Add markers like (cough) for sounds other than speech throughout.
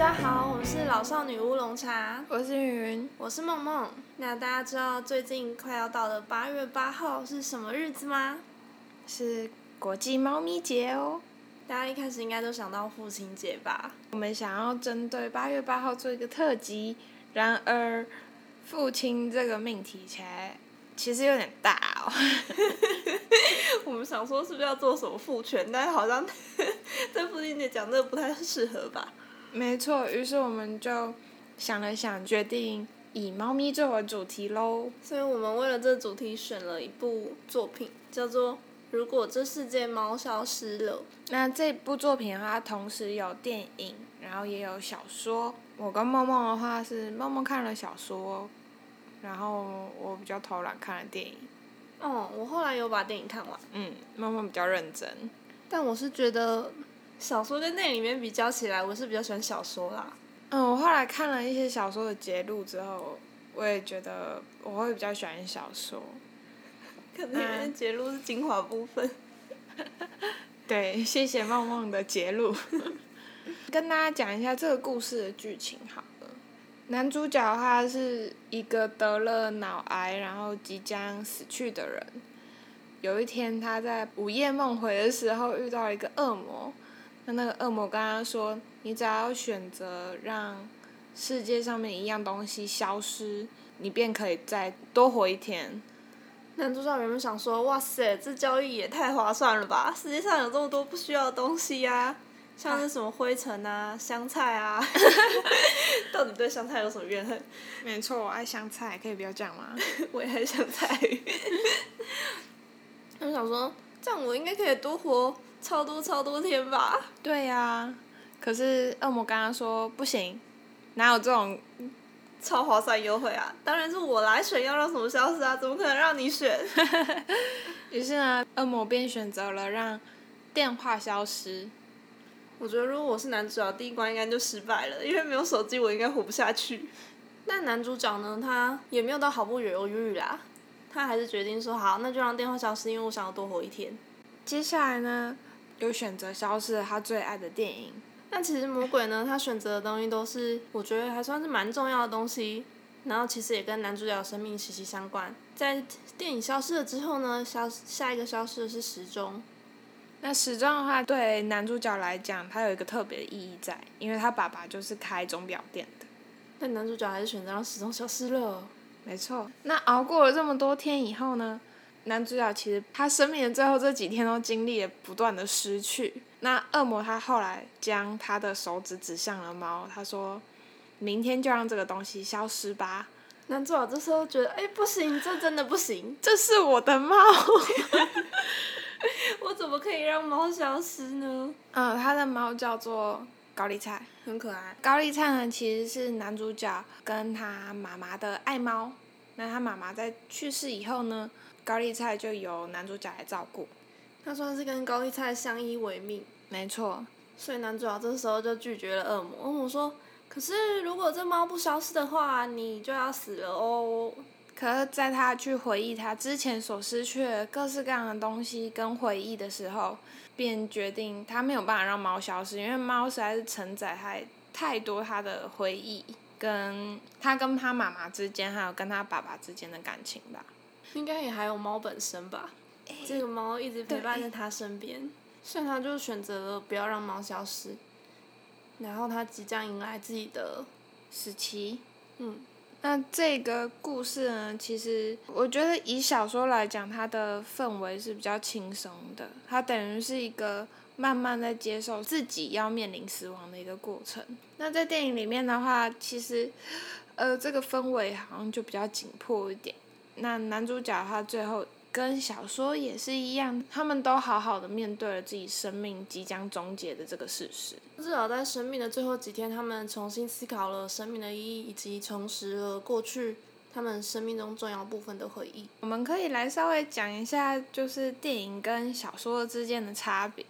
家好，我是老少女乌龙茶，我是云云，我是梦梦。那大家知道最近快要到的八月八号是什么日子吗？是国际猫咪节哦。大家一开始应该都想到父亲节吧？我们想要针对八月八号做一个特辑，然而父亲这个命题起来其实有点大哦。(laughs) 我们想说是不是要做什么父权，但是好像在父亲节讲这个不太适合吧？没错，于是我们就想了想，决定以猫咪作为主题喽。所以我们为了这主题选了一部作品，叫做《如果这世界猫消失了》。那这部作品的话，同时有电影，然后也有小说。我跟梦梦的话是梦梦看了小说，然后我比较偷懒看了电影。哦，我后来有把电影看完。嗯，梦梦比较认真。但我是觉得。小说跟电影里面比较起来，我是比较喜欢小说啦。嗯，我后来看了一些小说的节录之后，我也觉得我会比较喜欢小说。可能因为节录是精华部分。(laughs) 对，谢谢梦梦的节录。(laughs) 跟大家讲一下这个故事的剧情好了。男主角他是一个得了脑癌，然后即将死去的人。有一天他在午夜梦回的时候遇到了一个恶魔。那那个恶魔刚刚说：“你只要选择让世界上面一样东西消失，你便可以再多活一天。”男主角原本想说：“哇塞，这交易也太划算了吧！世界上有这么多不需要的东西呀，像是什么灰尘啊、香菜啊。(laughs) ”到底对香菜有什么怨恨？(laughs) 没错，我爱香菜，可以不要这样吗？(laughs) 我也爱香菜。他们想说，这样我应该可以多活。超多超多天吧。对呀，可是恶魔刚刚说不行，哪有这种超划算优惠啊？当然是我来选要让什么消失啊，怎么可能让你选？(laughs) 于是呢，恶魔便选择了让电话消失。我觉得如果我是男主角，第一关应该就失败了，因为没有手机，我应该活不下去。但男主角呢，他也没有到毫不犹豫啦，他还是决定说好，那就让电话消失，因为我想要多活一天。接下来呢？有选择消失了他最爱的电影，但其实魔鬼呢，他选择的东西都是我觉得还算是蛮重要的东西，然后其实也跟男主角生命息息相关。在电影消失了之后呢，消下一个消失的是时钟。那时钟的话，对男主角来讲，它有一个特别的意义在，因为他爸爸就是开钟表店的。但男主角还是选择让时钟消失了。没错。那熬过了这么多天以后呢？男主角其实他生命的最后这几天都经历了不断的失去。那恶魔他后来将他的手指指向了猫，他说：“明天就让这个东西消失吧。”男主角这时候觉得：“哎，不行，这真的不行，这是我的猫，我怎么可以让猫消失呢？”嗯，他的猫叫做高丽菜，很可爱。高丽菜呢，其实是男主角跟他妈妈的爱猫。那他妈妈在去世以后呢？高丽菜就由男主角来照顾，他算是跟高丽菜相依为命。没错，所以男主角这时候就拒绝了恶魔。恶魔说：“可是如果这猫不消失的话，你就要死了哦。”可是，在他去回忆他之前所失去的各式各样的东西跟回忆的时候，便决定他没有办法让猫消失，因为猫实在是承载太太多他的回忆，跟他跟他妈妈之间，还有跟他爸爸之间的感情吧。应该也还有猫本身吧，这个猫一直陪伴在他身边，所以他就选择了不要让猫消失。然后他即将迎来自己的时期。嗯，那这个故事呢，其实我觉得以小说来讲，它的氛围是比较轻松的。它等于是一个慢慢在接受自己要面临死亡的一个过程。那在电影里面的话，其实，呃，这个氛围好像就比较紧迫一点。那男主角他最后跟小说也是一样，他们都好好的面对了自己生命即将终结的这个事实。至少在生命的最后几天，他们重新思考了生命的意义，以及重拾了过去他们生命中重要部分的回忆。我们可以来稍微讲一下，就是电影跟小说之间的差别。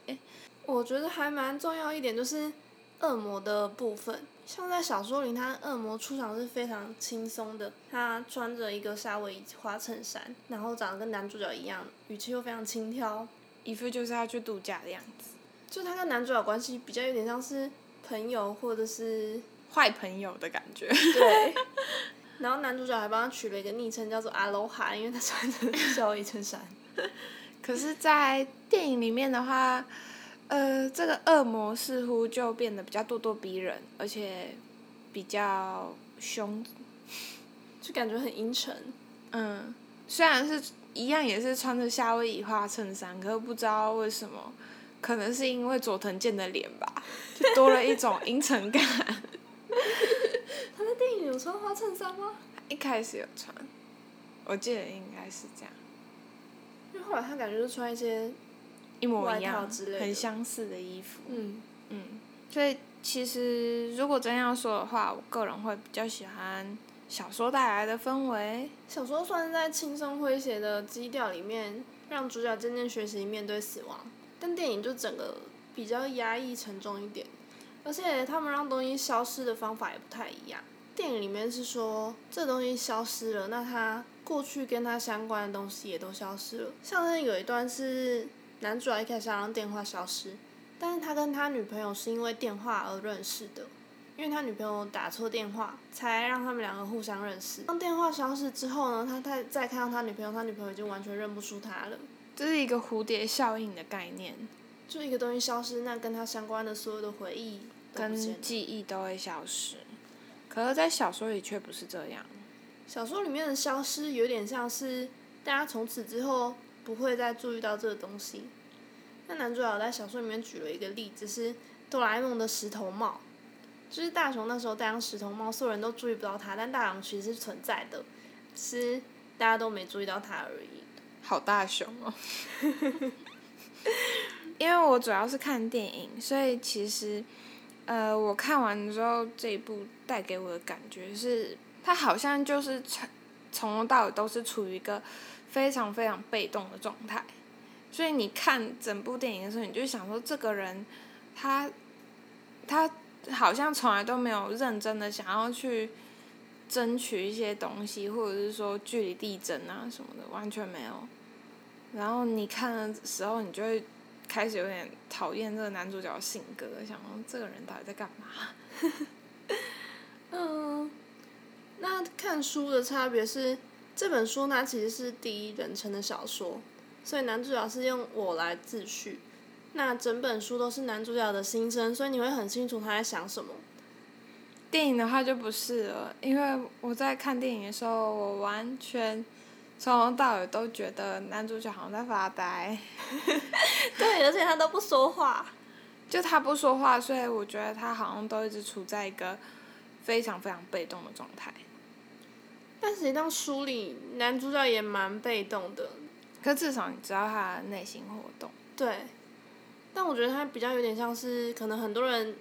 我觉得还蛮重要一点，就是恶魔的部分。像在小说里，他恶魔出场是非常轻松的。他穿着一个夏威夷花衬衫，然后长得跟男主角一样，语气又非常轻佻，一副就是要去度假的样子。就他跟男主角关系比较有点像是朋友或者是坏朋友的感觉。对。(laughs) 然后男主角还帮他取了一个昵称，叫做阿罗哈，因为他穿着夏威夷衬衫。可是，在电影里面的话，呃，这个恶魔似乎就变得比较咄咄逼人，而且比较凶，就感觉很阴沉。嗯，虽然是一样，也是穿着夏威夷花衬衫，可是不知道为什么，可能是因为佐藤健的脸吧，就多了一种阴沉感。(laughs) 他在电影有穿花衬衫吗？一开始有穿，我记得应该是这样。因为后来他感觉就穿一些一模一样、之类很相似的衣服。嗯嗯，所以其实如果真要说的话，我个人会比较喜欢小说带来的氛围。小说算是在轻松诙谐的基调里面，让主角渐渐学习面对死亡，但电影就整个比较压抑沉重一点，而且他们让东西消失的方法也不太一样。电影里面是说这东西消失了，那它过去跟它相关的东西也都消失了。像是有一段是男主角一开始想让电话消失，但是他跟他女朋友是因为电话而认识的，因为他女朋友打错电话，才让他们两个互相认识。当电话消失之后呢，他再再看到他女朋友，他女朋友已经完全认不出他了。这是一个蝴蝶效应的概念，就一个东西消失，那跟他相关的所有的回忆跟记忆都会消失。可是，在小说里却不是这样。小说里面的消失有点像是大家从此之后不会再注意到这个东西。那男主角在小说里面举了一个例子是哆啦 A 梦的石头帽，就是大雄那时候戴上石头帽，所有人都注意不到他，但大雄其实是存在的，只是大家都没注意到他而已。好大雄哦！(laughs) 因为我主要是看电影，所以其实，呃，我看完之后这一部带给我的感觉是，他好像就是从从头到尾都是处于一个非常非常被动的状态，所以你看整部电影的时候，你就想说这个人，他，他好像从来都没有认真的想要去争取一些东西，或者是说据理力争啊什么的，完全没有。然后你看的时候，你就会开始有点讨厌这个男主角的性格，想说这个人到底在干嘛？(laughs) 嗯，那看书的差别是，这本书它其实是第一人称的小说，所以男主角是用我来自序。那整本书都是男主角的心声，所以你会很清楚他在想什么。电影的话就不是了，因为我在看电影的时候，我完全从头到尾都觉得男主角好像在发呆，(laughs) 对，而且他都不说话。就他不说话，所以我觉得他好像都一直处在一个非常非常被动的状态。但实际上书里男主角也蛮被动的，可至少你知道他的内心活动。对。但我觉得他比较有点像是，可能很多人，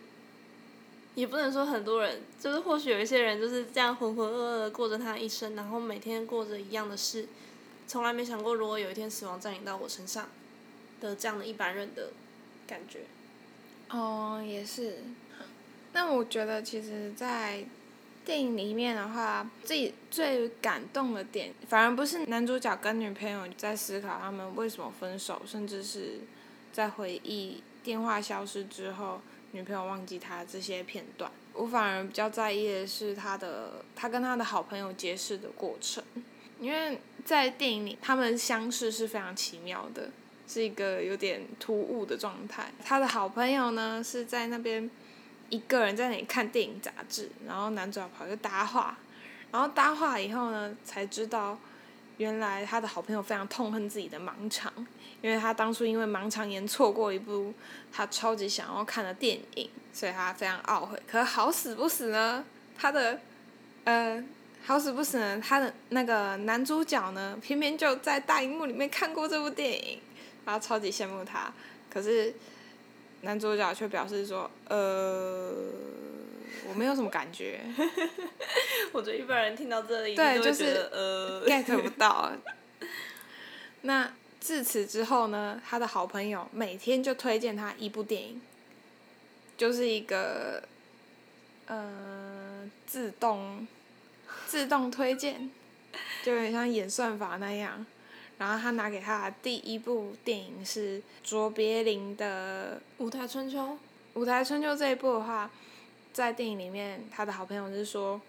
也不能说很多人，就是或许有一些人就是这样浑浑噩噩的过着他一生，然后每天过着一样的事，从来没想过如果有一天死亡降临到我身上的这样的一般人的感觉。哦，也是。那我觉得其实，在电影里面的话，自己最感动的点，反而不是男主角跟女朋友在思考他们为什么分手，甚至是在回忆电话消失之后，女朋友忘记他这些片段。我反而比较在意的是他的，他跟他的好朋友结识的过程，因为在电影里他们相识是非常奇妙的。是一个有点突兀的状态。他的好朋友呢是在那边一个人在那里看电影杂志，然后男主角跑去搭话，然后搭话以后呢才知道，原来他的好朋友非常痛恨自己的盲肠，因为他当初因为盲肠炎错过一部他超级想要看的电影，所以他非常懊悔。可好死不死呢，他的呃好死不死呢，他的那个男主角呢偏偏就在大荧幕里面看过这部电影。然后超级羡慕他，可是男主角却表示说：“呃，我没有什么感觉。(laughs) 我觉得一般人听到这里，对，就就是呃 get 不到。(laughs) 那自此之后呢，他的好朋友每天就推荐他一部电影，就是一个呃自动自动推荐，就有点像演算法那样。然后他拿给他的第一部电影是卓别林的舞台春秋，《舞台春秋这一部的话，在电影里面，他的好朋友是说，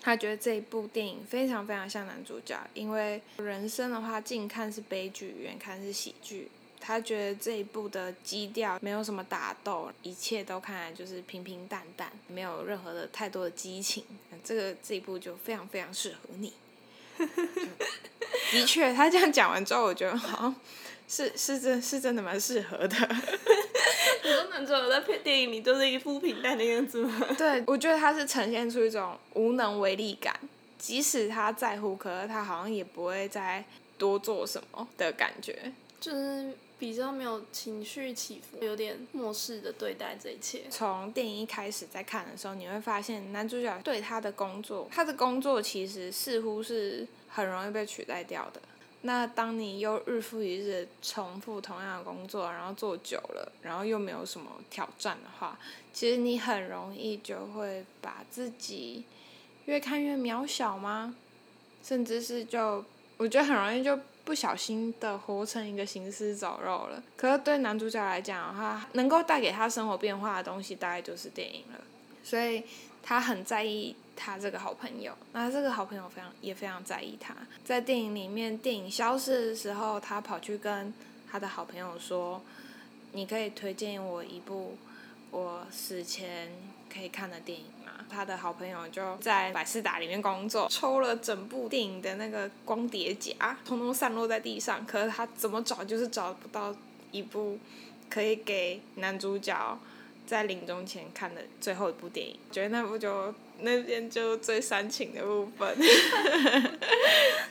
他觉得这一部电影非常非常像男主角，因为人生的话，近看是悲剧，远看是喜剧。他觉得这一部的基调没有什么打斗，一切都看来就是平平淡淡，没有任何的太多的激情。这个这一部就非常非常适合你。(laughs) 的确，他这样讲完之后，我觉得好像是是真，是真的蛮适合的。(laughs) 你说男主角在片电影里就是一副平淡的样子吗？(laughs) 对，我觉得他是呈现出一种无能为力感，即使他在乎，可是他好像也不会再多做什么的感觉。就是比较没有情绪起伏，有点漠视的对待这一切。从电影一开始在看的时候，你会发现男主角对他的工作，他的工作其实似乎是很容易被取代掉的。那当你又日复一日重复同样的工作，然后做久了，然后又没有什么挑战的话，其实你很容易就会把自己越看越渺小吗？甚至是就我觉得很容易就。不小心的活成一个行尸走肉了。可是对男主角来讲的话，能够带给他生活变化的东西，大概就是电影了。所以他很在意他这个好朋友，那这个好朋友非常也非常在意他。在电影里面，电影消失的时候，他跑去跟他的好朋友说：“你可以推荐我一部我死前可以看的电影吗。”他的好朋友就在百事达里面工作，抽了整部电影的那个光碟夹，通通散落在地上。可是他怎么找就是找不到一部可以给男主角在临终前看的最后一部电影。觉得那部就那边就最煽情的部分。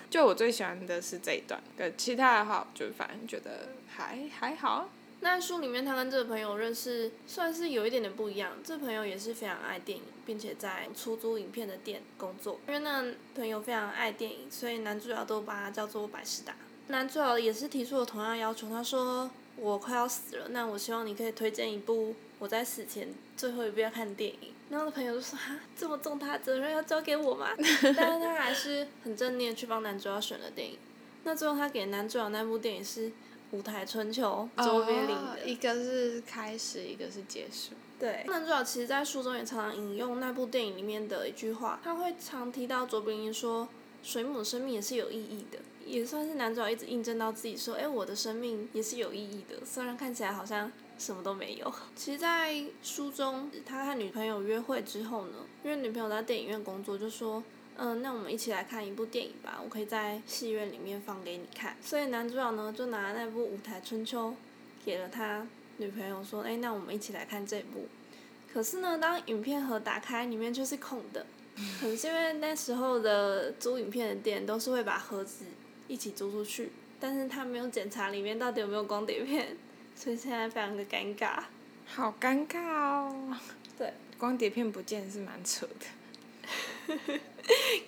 就我最喜欢的是这一段，跟其他的话，就反正觉得还还好。那书里面，他跟这个朋友认识，算是有一点点不一样。这朋友也是非常爱电影，并且在出租影片的店工作。因为那朋友非常爱电影，所以男主角都把他叫做百事达。男主角也是提出了同样要求，他说：“我快要死了，那我希望你可以推荐一部我在死前最后一部要看的电影。”然后的朋友就说：“哈，这么重大责任要交给我吗？”但是他还是很正念去帮男主角选了电影。那最后他给男主角那部电影是。舞台春秋周边里的，一个是开始，一个是结束。对，男主角其实，在书中也常常引用那部电影里面的一句话，他会常提到卓别林说：“水母的生命也是有意义的。”也算是男主角一直印证到自己说：“哎，我的生命也是有意义的，虽然看起来好像什么都没有。”其实，在书中，他和女朋友约会之后呢，因为女朋友在电影院工作，就说。嗯，那我们一起来看一部电影吧，我可以在戏院里面放给你看。所以男主角呢，就拿那部《舞台春秋》给了他女朋友，说：“哎，那我们一起来看这部。”可是呢，当影片盒打开，里面就是空的。可能是因为那时候的租影片的店都是会把盒子一起租出去，但是他没有检查里面到底有没有光碟片，所以现在非常的尴尬。好尴尬哦。对。光碟片不见是蛮扯的。(laughs)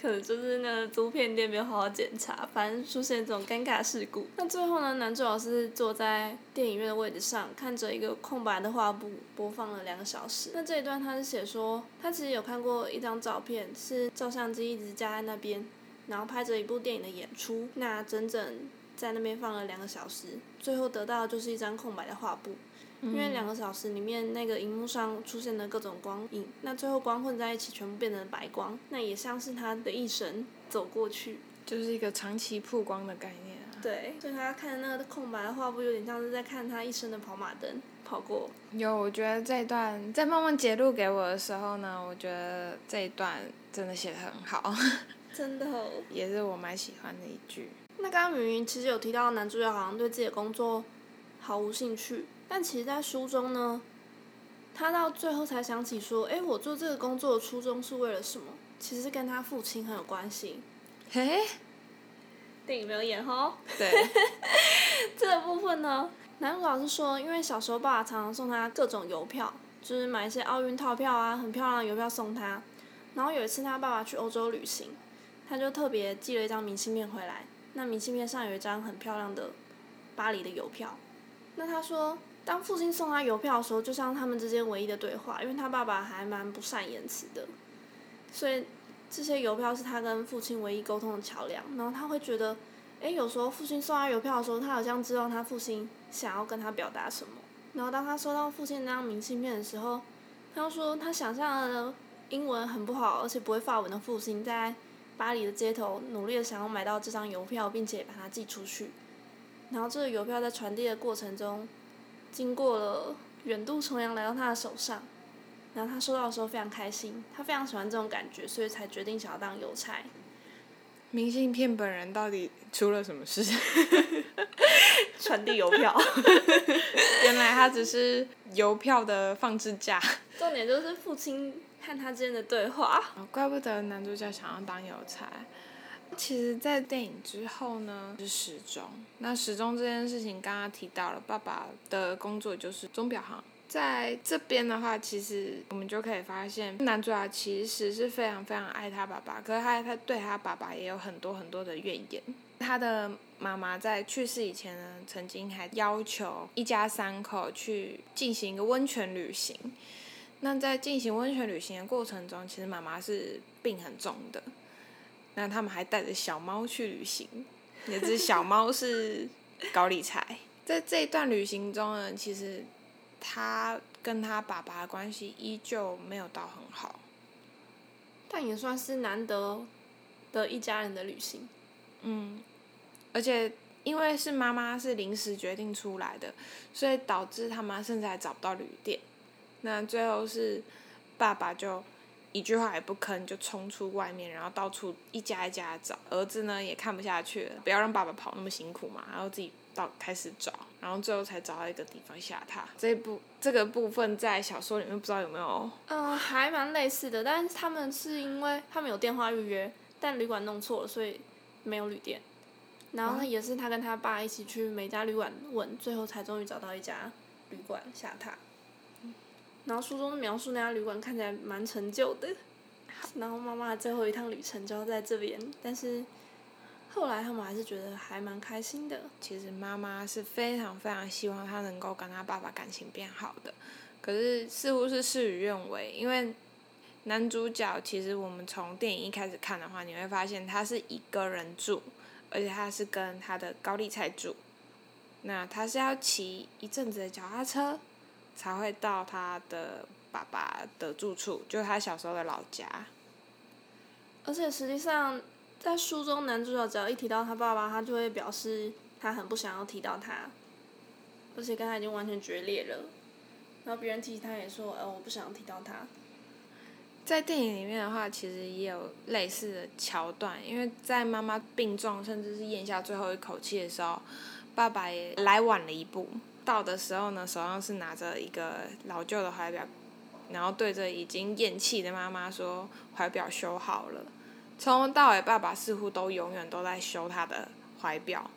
可能就是那个租片店没有好好检查，反正出现这种尴尬事故。那最后呢，男主角是坐在电影院的位置上，看着一个空白的画布播放了两个小时。那这一段他是写说，他其实有看过一张照片，是照相机一直架在那边，然后拍着一部电影的演出。那整整在那边放了两个小时，最后得到的就是一张空白的画布。因为两个小时里面，那个荧幕上出现的各种光影，那最后光混在一起，全部变成白光，那也像是他的一生走过去，就是一个长期曝光的概念啊。对，所以他看那个空白的画布，有点像是在看他一生的跑马灯跑过。有，我觉得这一段在梦梦截录给我的时候呢，我觉得这一段真的写的很好。真的。(laughs) 也是我蛮喜欢的一句。那刚刚明明其实有提到男主角好像对自己的工作毫无兴趣。但其实，在书中呢，他到最后才想起说：“哎，我做这个工作的初衷是为了什么？其实跟他父亲很有关系。”嘿，(laughs) 电影没有演哦。对。(laughs) 这个部分呢，男主老师说，因为小时候爸爸常常送他各种邮票，就是买一些奥运套票啊，很漂亮的邮票送他。然后有一次他爸爸去欧洲旅行，他就特别寄了一张明信片回来。那明信片上有一张很漂亮的巴黎的邮票。那他说。当父亲送他邮票的时候，就像他们之间唯一的对话，因为他爸爸还蛮不善言辞的，所以这些邮票是他跟父亲唯一沟通的桥梁。然后他会觉得，哎，有时候父亲送他邮票的时候，他好像知道他父亲想要跟他表达什么。然后当他收到父亲那张明信片的时候，他又说他想象的英文很不好，而且不会法文的父亲在巴黎的街头努力的想要买到这张邮票，并且把它寄出去。然后这个邮票在传递的过程中，经过了远渡重洋来到他的手上。然后他收到的时候非常开心，他非常喜欢这种感觉，所以才决定想要当邮差。明信片本人到底出了什么事？(laughs) 传递邮票。(laughs) 原来他只是邮票的放置架。重点就是父亲和他之间的对话。怪不得男主角想要当邮差。其实，在电影之后呢，是时钟。那时钟这件事情，刚刚提到了，爸爸的工作就是钟表行。在这边的话，其实我们就可以发现，男主角其实是非常非常爱他爸爸，可是他他对他爸爸也有很多很多的怨言。他的妈妈在去世以前呢，曾经还要求一家三口去进行一个温泉旅行。那在进行温泉旅行的过程中，其实妈妈是病很重的。那他们还带着小猫去旅行，那只小猫是高丽菜。在这一段旅行中呢，其实。他跟他爸爸的关系依旧没有到很好，但也算是难得的一家人的旅行。嗯，而且因为是妈妈是临时决定出来的，所以导致他妈甚至还找不到旅店。那最后是爸爸就一句话也不吭，就冲出外面，然后到处一家一家找。儿子呢也看不下去了，不要让爸爸跑那么辛苦嘛，然后自己。到开始找，然后最后才找到一个地方下榻。这部这个部分在小说里面不知道有没有？嗯，还蛮类似的，但是他们是因为他们有电话预约，但旅馆弄错了，所以没有旅店。然后也是他跟他爸一起去每家旅馆问，最后才终于找到一家旅馆下榻。然后书中描述那家旅馆看起来蛮陈旧的，然后妈妈最后一趟旅程就要在这边，但是。后来他们还是觉得还蛮开心的。其实妈妈是非常非常希望他能够跟他爸爸感情变好的，可是似乎是事与愿违。因为男主角其实我们从电影一开始看的话，你会发现他是一个人住，而且他是跟他的高丽菜住。那他是要骑一阵子的脚踏车，才会到他的爸爸的住处，就是他小时候的老家。而且实际上。在书中，男主角只要一提到他爸爸，他就会表示他很不想要提到他，而且跟他已经完全决裂了。然后别人提起他，也说：“呃，我不想提到他。”在电影里面的话，其实也有类似的桥段，因为在妈妈病重，甚至是咽下最后一口气的时候，爸爸也来晚了一步。到的时候呢，手上是拿着一个老旧的怀表，然后对着已经咽气的妈妈说：“怀表修好了。”从头到尾，爸爸似乎都永远都在修他的怀表，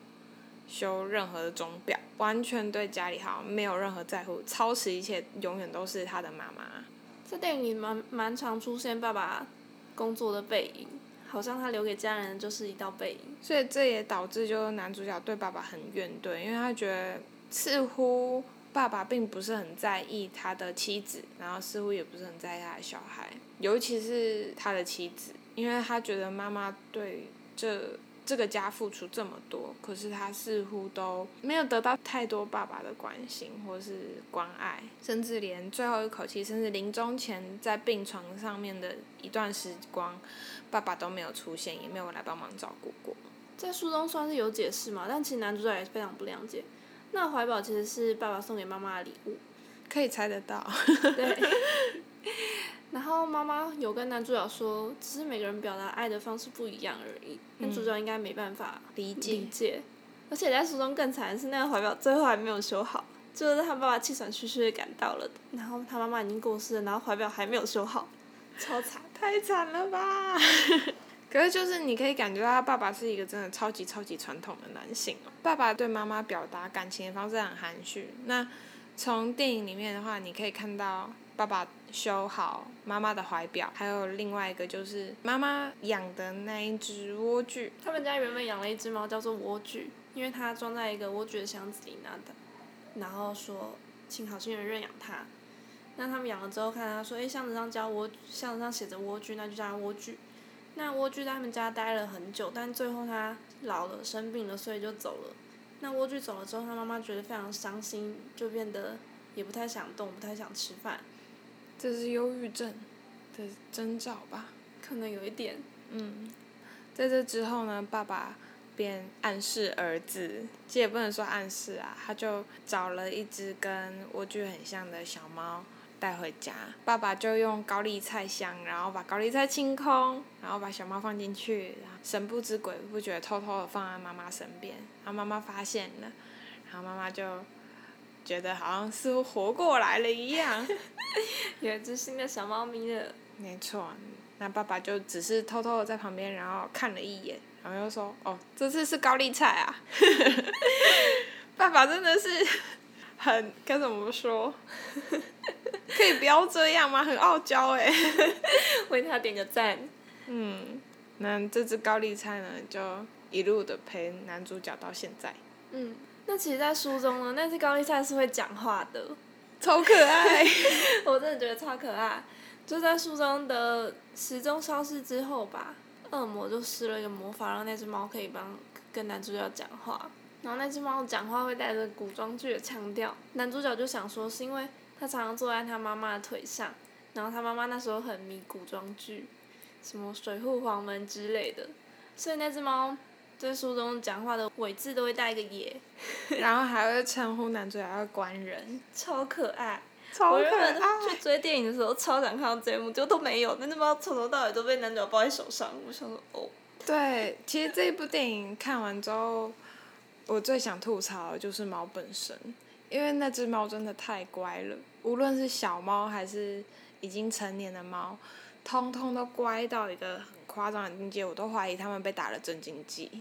修任何的钟表，完全对家里好，没有任何在乎，操持一切，永远都是他的妈妈。这电影里蛮蛮常出现爸爸工作的背影，好像他留给家人的就是一道背影。所以这也导致就男主角对爸爸很怨怼，因为他觉得似乎爸爸并不是很在意他的妻子，然后似乎也不是很在意他的小孩，尤其是他的妻子。因为他觉得妈妈对这这个家付出这么多，可是他似乎都没有得到太多爸爸的关心或是关爱，甚至连最后一口气，甚至临终前在病床上面的一段时光，爸爸都没有出现，也没有来帮忙照顾过。在书中算是有解释嘛，但其实男主角也非常不谅解。那怀表其实是爸爸送给妈妈的礼物，(laughs) 可以猜得到。对。(laughs) 然后妈妈有跟男主角说，只是每个人表达爱的方式不一样而已。男主角应该没办法理解。而且在书中更惨的是，那个怀表最后还没有修好，就是他爸爸气喘吁吁的赶到了，然后他妈妈已经过世了，然后怀表还没有修好，超惨，太惨了吧！(laughs) 可是就是你可以感觉到他爸爸是一个真的超级超级传统的男性哦。爸爸对妈妈表达感情的方式很含蓄。那从电影里面的话，你可以看到。爸爸修好妈妈的怀表，还有另外一个就是妈妈养的那一只莴苣。他们家原本养了一只猫，叫做莴苣，因为它装在一个莴苣的箱子里拿的，然后说请好心人认养它。那他们养了之后，看他说，哎，箱子上叫莴，箱子上写着莴苣，那就叫它莴苣。那蜗居在他们家待了很久，但最后他老了生病了，所以就走了。那蜗居走了之后，他妈妈觉得非常伤心，就变得。也不太想动，不太想吃饭。这是忧郁症的征兆吧？可能有一点。嗯，在这之后呢，爸爸便暗示儿子，这也不能说暗示啊，他就找了一只跟蜗居很像的小猫带回家。爸爸就用高丽菜箱，然后把高丽菜清空，然后把小猫放进去，然后神不知鬼不觉偷偷的放在妈妈身边，然后妈妈发现了，然后妈妈就觉得好像似乎活过来了一样。(laughs) 有一只新的小猫咪了。没错，那爸爸就只是偷偷的在旁边，然后看了一眼，然后又说：“哦，这次是高丽菜啊。(laughs) ”爸爸真的是很该怎么说？(laughs) (laughs) 可以不要这样吗？很傲娇哎。(laughs) 为他点个赞。嗯，那这只高丽菜呢，就一路的陪男主角到现在。嗯，那其实，在书中呢，那只高丽菜是会讲话的。超可爱，(laughs) 我真的觉得超可爱。就在书中的时钟消失之后吧，恶魔就施了一个魔法，让那只猫可以帮跟男主角讲话。然后那只猫讲话会带着古装剧的腔调，男主角就想说是因为他常常坐在他妈妈的腿上，然后他妈妈那时候很迷古装剧，什么水户黄门之类的，所以那只猫在书中讲话的尾字都会带一个野，(laughs) 然后还会称呼男主角叫官人，超可爱。超可爱。去追电影的时候超想看到这一幕，结果都没有，那只猫从头到尾都被男主角抱在手上，我想说哦。对，其实这一部电影看完之后，我最想吐槽的就是猫本身，因为那只猫真的太乖了，无论是小猫还是已经成年的猫，通通都乖到一个很夸张的境界，我都怀疑它们被打了镇静剂。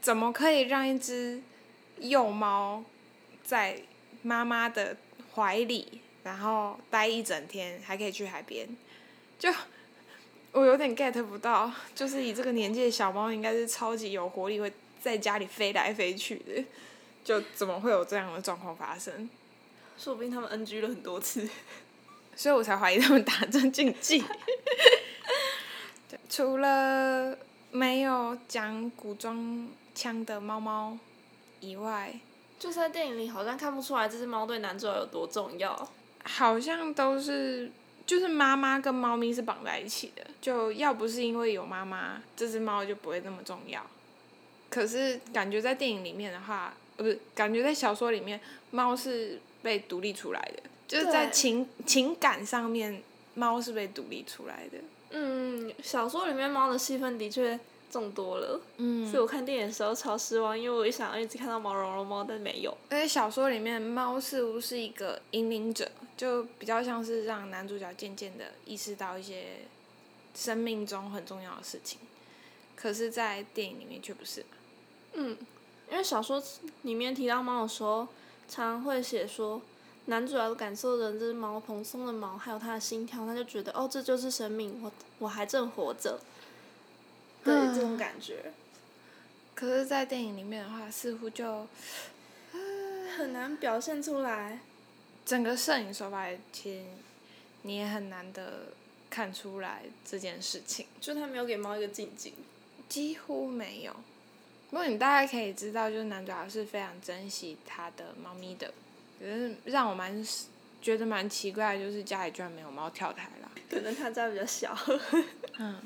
怎么可以让一只幼猫在妈妈的怀里？然后待一整天，还可以去海边，就我有点 get 不到，就是以这个年纪的小猫，应该是超级有活力，会在家里飞来飞去的，就怎么会有这样的状况发生？说不定他们 NG 了很多次，所以我才怀疑他们打针禁忌。(laughs) 除了没有讲古装腔的猫猫以外，就是在电影里好像看不出来这只猫对男主角有多重要。好像都是，就是妈妈跟猫咪是绑在一起的，就要不是因为有妈妈，这只猫就不会那么重要。可是感觉在电影里面的话，呃，不是，感觉在小说里面，猫是被独立出来的，就是在情情感上面，猫是被独立出来的。嗯，小说里面猫的戏份的确。众多了，嗯所以我看电影的时候超失望，因为我一想一直看到毛茸茸猫，但没有。而且小说里面猫似乎是一个引领者，就比较像是让男主角渐渐的意识到一些生命中很重要的事情，可是，在电影里面却不是。嗯，因为小说里面提到猫的时候，常会写说，男主要感受着这只猫蓬松的毛，还有它的心跳，他就觉得哦，这就是生命，我我还正活着。对这种感觉，可是，在电影里面的话，似乎就 (sighs) 很难表现出来。整个摄影手法其实你也很难的看出来这件事情。就他没有给猫一个静静，几乎没有。不过你大概可以知道，就是男主角是非常珍惜他的猫咪的。可是让我蛮觉得蛮奇怪，就是家里居然没有猫跳台了。可能他家比较小。嗯，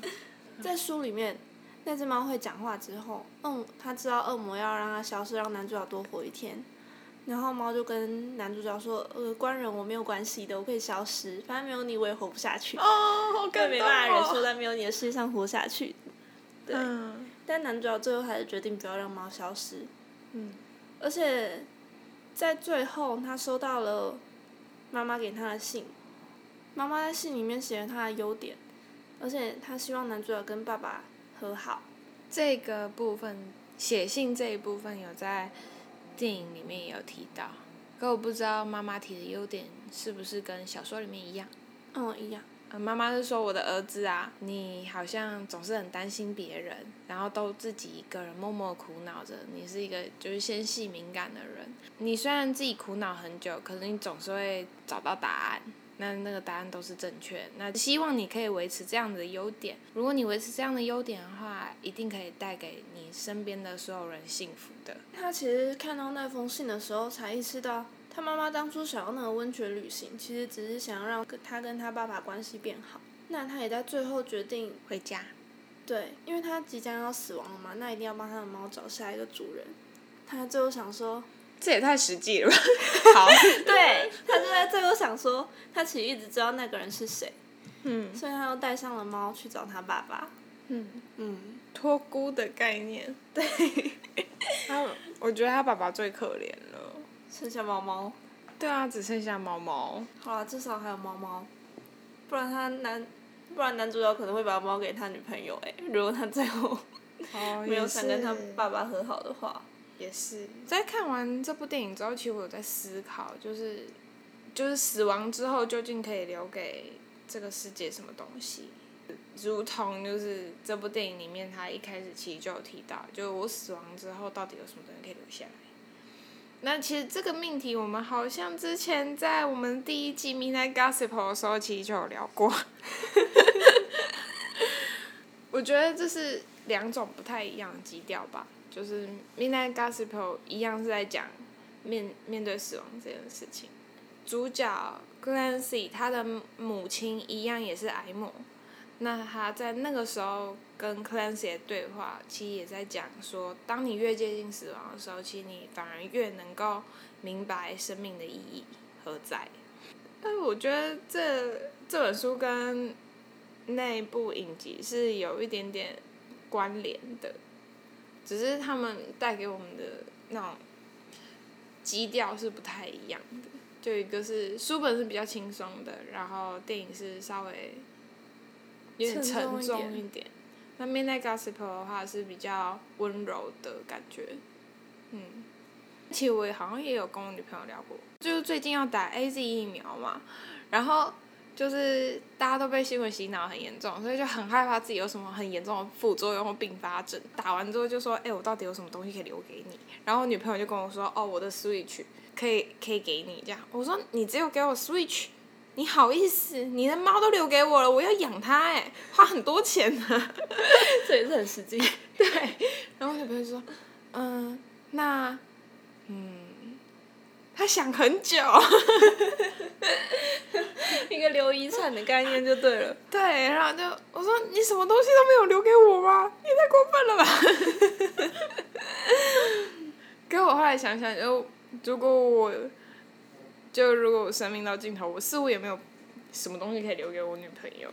在书里面。那只猫会讲话之后，嗯，它知道恶魔要让它消失，让男主角多活一天。然后猫就跟男主角说：“呃，官人我没有关系的，我可以消失，反正没有你我也活不下去。”哦，好感动没办法忍受在没有你的世界上活下去。对。但男主角最后还是决定不要让猫消失。嗯。而且，在最后，他收到了妈妈给他的信。妈妈在信里面写了他的优点，而且他希望男主角跟爸爸。和好，这个部分写信这一部分有在电影里面也有提到，可我不知道妈妈提的优点是不是跟小说里面一样。嗯，一样。妈妈是说我的儿子啊，你好像总是很担心别人，然后都自己一个人默默苦恼着。你是一个就是纤细敏感的人，你虽然自己苦恼很久，可是你总是会找到答案。那那个答案都是正确。那希望你可以维持这样的优点。如果你维持这样的优点的话，一定可以带给你身边的所有人幸福的。他其实看到那封信的时候，才意识到他妈妈当初想要那个温泉旅行，其实只是想要让跟他跟他爸爸关系变好。那他也在最后决定回家。对，因为他即将要死亡了嘛，那一定要帮他的猫找下一个主人。他最后想说，这也太实际了吧？(laughs) 好。对，他就在最后想说，他其实一直知道那个人是谁。嗯。所以他又带上了猫去找他爸爸。嗯。嗯。托孤的概念。对。他，我觉得他爸爸最可怜了。剩下猫猫。对啊，只剩下猫猫。好啊，至少还有猫猫。不然他男，不然男主角可能会把猫给他女朋友哎。如果他最后 (laughs) 没有想跟他爸爸和好的话。也是。在看完这部电影之后，其实我有在思考，就是，就是死亡之后究竟可以留给这个世界什么东西？如同就是这部电影里面，他一开始其实就有提到，就我死亡之后到底有什么东西可以留下来？那其实这个命题，我们好像之前在我们第一季《Midnight Gospel》的时候，其实就有聊过。(laughs) 我觉得这是两种不太一样的基调吧。就是《Midnight Gospel》一样是在讲面面对死亡这件事情。主角 Clancy 他的母亲一样也是癌魔。那他在那个时候跟 Clancy 的对话，其实也在讲说，当你越接近死亡的时候，其实你反而越能够明白生命的意义何在。但我觉得这这本书跟那部影集是有一点点关联的，只是他们带给我们的那种基调是不太一样的。就一个是书本是比较轻松的，然后电影是稍微。有点沉重一点，那《Midnight Gospel》的话是比较温柔的感觉，嗯，其实我也好像也有跟我女朋友聊过，就是最近要打 A Z 疫苗嘛，然后就是大家都被新闻洗脑很严重，所以就很害怕自己有什么很严重的副作用或并发症。打完之后就说，哎，我到底有什么东西可以留给你？然后女朋友就跟我说，哦，我的 Switch 可以可以给你这样。我说，你只有给我 Switch。你好意思？你的猫都留给我了，我要养它哎，花很多钱呢。(laughs) 这也是很实际。(laughs) 对，然后女朋友说，嗯，那，嗯，他想很久。(laughs) 一个留遗产的概念就对了。对，然后就我说你什么东西都没有留给我吗？你太过分了吧！给我后来想想，就如果我。就如果我生命到尽头，我似乎也没有什么东西可以留给我女朋友，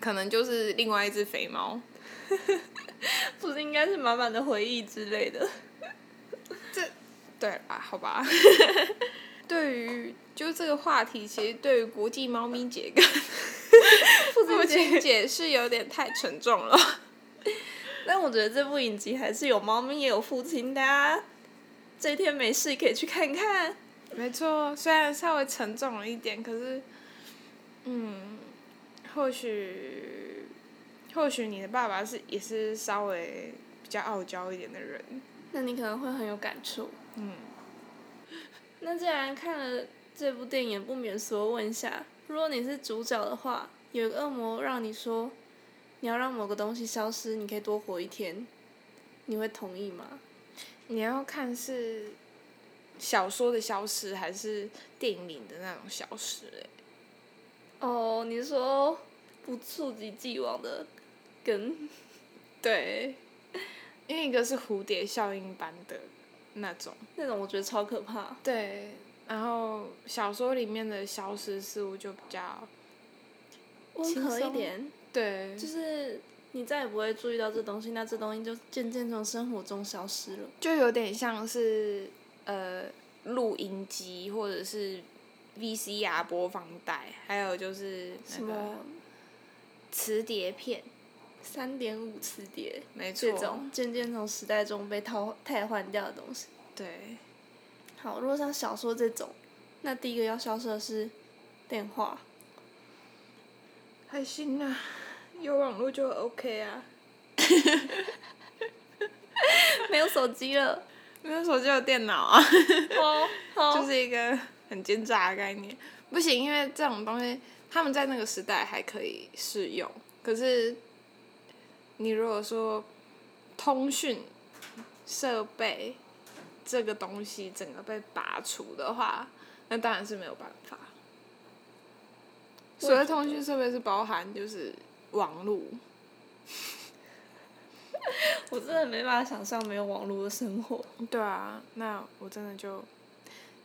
可能就是另外一只肥猫，(laughs) 不是应该是满满的回忆之类的。这，对啊，好吧。(laughs) 对于就这个话题，其实对于国际猫咪节跟父亲节是有点太沉重了。(laughs) 但我觉得这部影集还是有猫咪也有父亲的，啊这一天没事可以去看看。没错，虽然稍微沉重了一点，可是，嗯，或许，或许你的爸爸是也是稍微比较傲娇一点的人，那你可能会很有感触。嗯。那既然看了这部电影，不免说问一下，如果你是主角的话，有个恶魔让你说，你要让某个东西消失，你可以多活一天，你会同意吗？你要看是。小说的消失还是电影里的那种消失？哎，哦，你说不触及既往的根，(laughs) 对，因为一个是蝴蝶效应般的那种，那种我觉得超可怕。对，然后小说里面的消失似乎就比较温和一点，对，就是你再也不会注意到这东西，那这东西就渐渐从生活中消失了，就有点像是。呃，录音机或者是 VCR 播放带，还有就是什么磁碟片，三点五磁碟，没错，这种渐渐从时代中被淘汰换掉的东西。对。好，如果像小说这种，那第一个要消失的是电话。还行啊，有网络就 OK 啊。(laughs) 没有手机了。没有手机有电脑啊，哦，(laughs) 就是一个很奸诈的概念。不行，因为这种东西他们在那个时代还可以适用。可是，你如果说通讯设备这个东西整个被拔除的话，那当然是没有办法。所谓通讯设备是包含就是网络，(laughs) 我真的没办法想象没有网络的生活。(laughs) 对啊，那我真的就，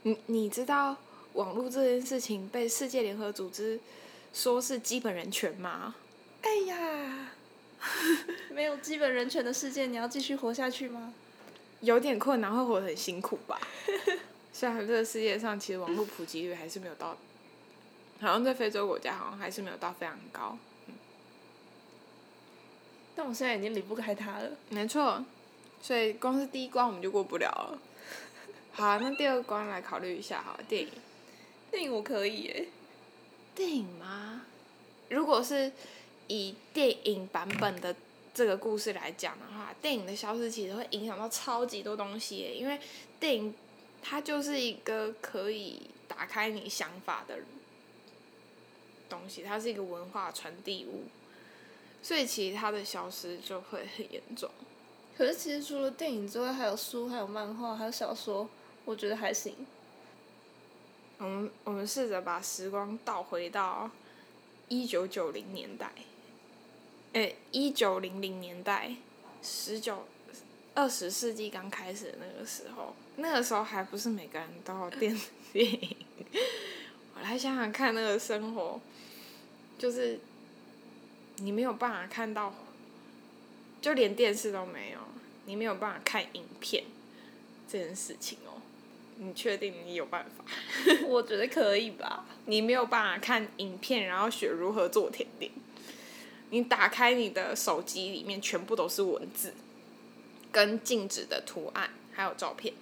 你你知道网络这件事情被世界联合组织说是基本人权吗？哎呀，没有基本人权的世界，你要继续活下去吗？有点困难，会活得很辛苦吧。(laughs) 虽然这个世界上其实网络普及率还是没有到，好像在非洲国家好像还是没有到非常高。但我现在已经离不开他了。没错，所以光是第一关我们就过不了了。(laughs) 好，那第二关来考虑一下，好了，电影。电影我可以耶。电影吗？如果是以电影版本的这个故事来讲的话，电影的消失其实会影响到超级多东西耶，因为电影它就是一个可以打开你想法的东西，它是一个文化传递物，所以其实它的消失就会很严重。可是其实除了电影之外，还有书、还有漫画、还有小说，我觉得还行。我们我们试着把时光倒回到一九九零年代，诶，一九零零年代，十九二十世纪刚开始的那个时候，那个时候还不是每个人都有电电影。(laughs) 我来想想看，那个生活，就是你没有办法看到，就连电视都没有，你没有办法看影片这件事情哦。你确定你有办法？(laughs) 我觉得可以吧。你没有办法看影片，然后学如何做甜点。你打开你的手机，里面全部都是文字，跟静止的图案，还有照片。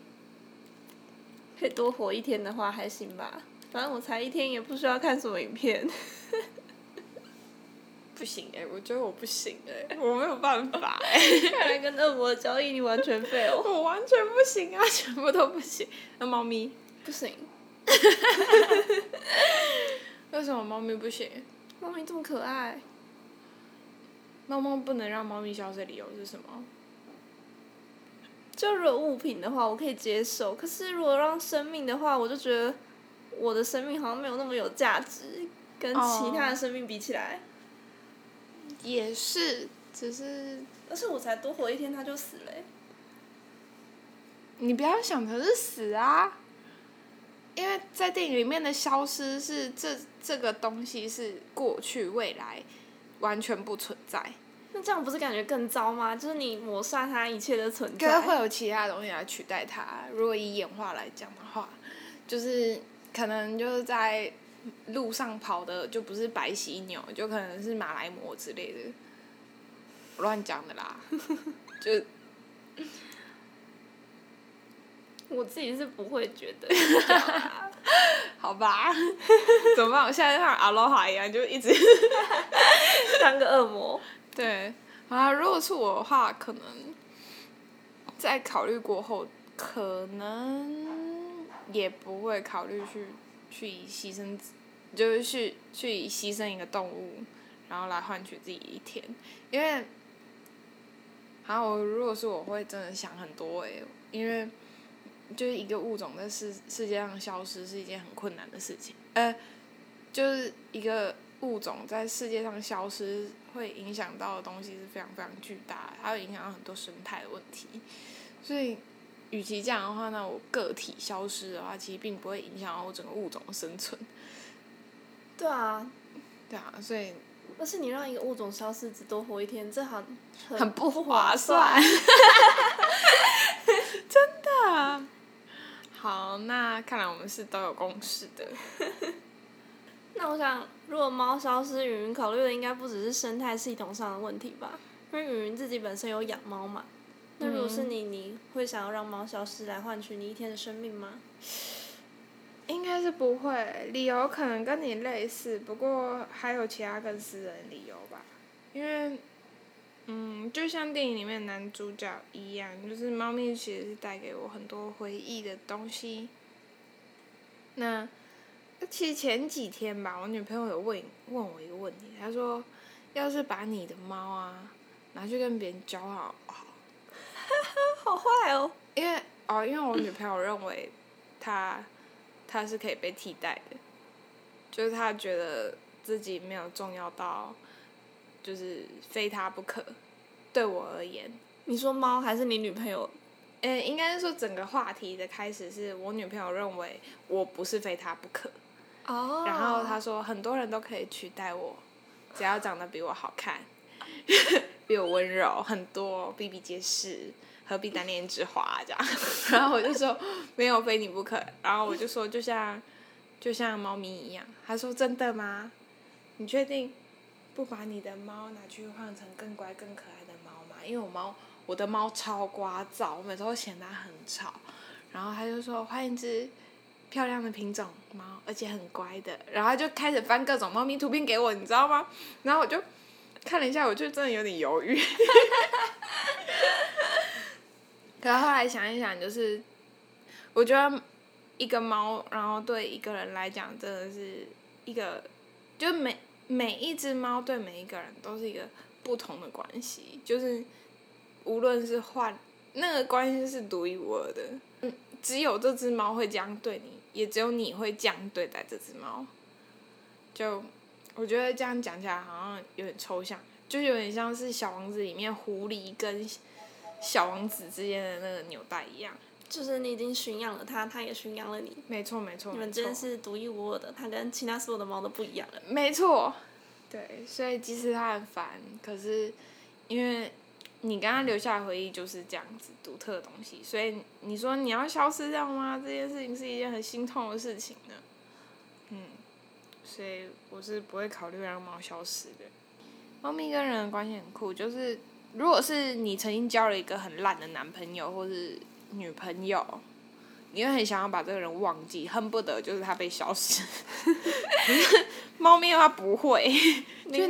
可以多活一天的话还行吧，反正我才一天，也不需要看什么影片。不行哎、我觉得我不行哎、我没有办法哎、(laughs) 看来跟恶魔的交易你完全废哦。我完全不行啊，全部都不行。那猫咪，不行，(laughs) 为什么猫咪不行？猫咪这么可爱。猫猫不能让猫咪消失的理由是什么？就如果物品的话，我可以接受；可是如果让生命的话，我就觉得我的生命好像没有那么有价值，跟其他的生命比起来。也是，只是但是我才多活一天，他就死了欸、你不要想的是死啊，因为在电影里面的消失是这这个东西是过去未来完全不存在，那这样不是感觉更糟吗？就是你抹杀它一切的存在可是会。有其他东西来取代它。如果以演化来讲的话，就是可能就是在路上跑的就不是白犀牛，就可能是马来貘之类的，乱讲的啦，(laughs) 就我自己是不会觉得。(laughs) 好吧，怎么办？我现在像阿罗哈一样，就一直。(laughs) 当个恶魔。对，啊，如果是我的话，可能在考虑过后，可能也不会考虑去去以牺牲就是去去牺牲一个动物，然后来换取自己一天，因为，好，我如果是我会真的想很多诶、因为就是一个物种在世世界上消失是一件很困难的事情，呃，就是一个物种在世界上消失，会影响到的东西是非常非常巨大，它会影响到很多生态的问题。所以，与其这样的话，那我个体消失的话，其实并不会影响到我整个物种的生存。对啊，对啊，所以但是你让一个物种消失只多活一天，这好很很不不划算。(laughs) (laughs) 真的。好，那看来我们是都有共识的。(laughs) 那我想，如果猫消失，云云考虑的应该不只是生态系统上的问题吧？因为云云自己本身有养猫嘛。那如果是你，你会想要让猫消失来换取你一天的生命吗？应该是不会，理由可能跟你类似，不过还有其他更私人理由吧。因为，嗯，就像电影里面男主角一样，就是猫咪其实是带给我很多回忆的东西。那，其实前几天吧，我女朋友有问问我一个问题，她说，要是把你的猫啊拿去跟别人交好？(laughs) 好坏哦。因为哦，因为我女朋友认为她它是可以被替代的，就是他觉得自己没有重要到，就是非他不可。对我而言，你说猫还是你女朋友？呃，应该是说整个话题的开始是我女朋友认为我不是非她不可，哦。然后她说很多人都可以取代我，只要长得比我好看，(laughs) 比我温柔很多，比比皆是，何必单恋之花这样？然后我就说没有非你不可，然后我就说就像就像猫咪一样，他说真的吗？你确定不把你的猫拿去换成更乖更可爱的猫吗？因为我猫。我的猫超聒噪，我每次都嫌它很吵，然后他就说换一只漂亮的品种猫，而且很乖的，然后就开始翻各种猫咪图片给我，你知道吗？然后我就看了一下，我就真的有点犹豫。可是后来想一想，就是我觉得一个猫，然后对一个人来讲，真的是一个，就每每一只猫对每一个人都是一个不同的关系，就是。无论是换，那个关系是独一无二的。嗯，只有这只猫会这样对你，也只有你会这样对待这只猫。就我觉得这样讲起来好像有点抽象，就有点像是《小王子》里面狐狸跟小王子之间的那个纽带一样。就是你已经驯养了它，它也驯养了你。没错没错。你们之间是独一无二的，它跟其他所有的猫都不一样了。没错。对，所以即使它很烦，可是因为。你刚刚留下的回忆就是这样子独特的东西，所以你说你要消失掉吗？这件事情是一件很心痛的事情呢。嗯，所以我是不会考虑让猫消失的。猫咪跟人的关系很酷，就是如果是你曾经交了一个很烂的男朋友或是女朋友，你会很想要把这个人忘记，恨不得就是他被消失。(laughs) 猫咪的话不会，就。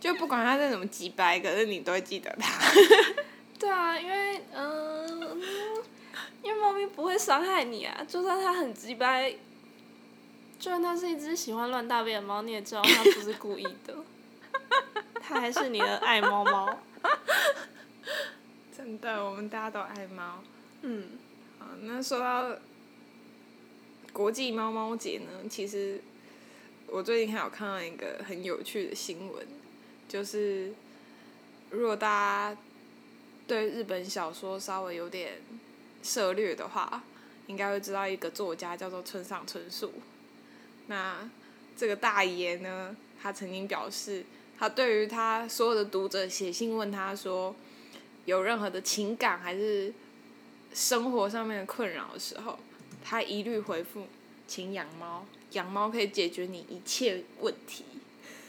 就不管他是怎么几百，可是你都会记得他。(laughs) 对啊，因为嗯，因为猫咪不会伤害你啊，就算它很鸡掰，就算它是一只喜欢乱大便的猫，你也知道它不是故意的。(laughs) 它还是你的爱猫猫。(laughs) 真的，我们大家都爱猫。嗯。好，那说到国际猫猫节呢，其实我最近还有看到一个很有趣的新闻。就是，如果大家对日本小说稍微有点涉略的话，应该会知道一个作家叫做村上春树。那这个大爷呢，他曾经表示，他对于他所有的读者写信问他说，有任何的情感还是生活上面的困扰的时候，他一律回复，请养猫，养猫可以解决你一切问题。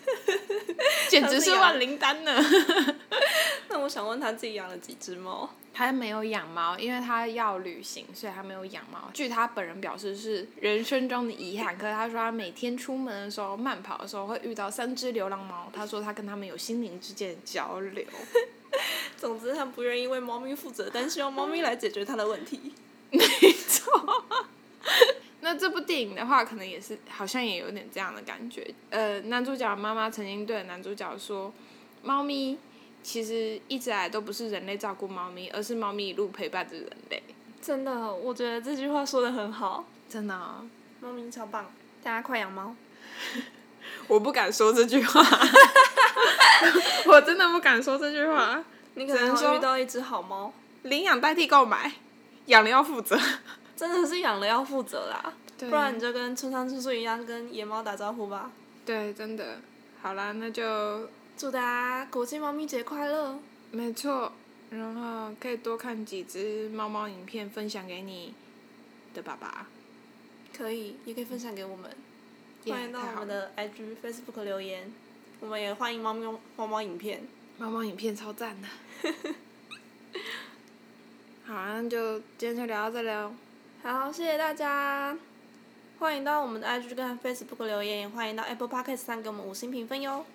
(laughs) 简直是万灵丹呢！(laughs) 那我想问他自己养了几只猫？他没有养猫，因为他要旅行，所以他没有养猫。据他本人表示，是人生中的遗憾。可是他说，他每天出门的时候、慢跑的时候，会遇到三只流浪猫。他说，他跟他们有心灵之间的交流。(laughs) 总之，他不愿意为猫咪负责，但希望猫咪来解决他的问题。(laughs) 没错。那这部电影的话，可能也是好像也有点这样的感觉。呃，男主角妈妈曾经对男主角说：“猫咪其实一直来都不是人类照顾猫咪，而是猫咪一路陪伴着人类。”真的，我觉得这句话说的很好。真的，猫咪超棒，大家快养猫。(laughs) 我不敢说这句话。(laughs) 我真的不敢说这句话。你可能会遇到一只好猫。领养代替购买，养了要负责。真的是养了要负责啦，(laughs) 不然你就跟村上春树一样跟野猫打招呼吧。对，真的。好啦，那就祝大家国际猫咪节快乐。没错，然后可以多看几只猫猫影片，分享给你的爸爸。可以，也可以分享给我们。欢迎到我们的 IG、Facebook 留言，我们也欢迎猫咪猫猫影片。猫猫影片超赞的。(laughs) 好，那就今天就聊到这里喽。好，谢谢大家，欢迎到我们的 IG 跟 Facebook 留言，也欢迎到 Apple Podcast 上给我们五星评分哟。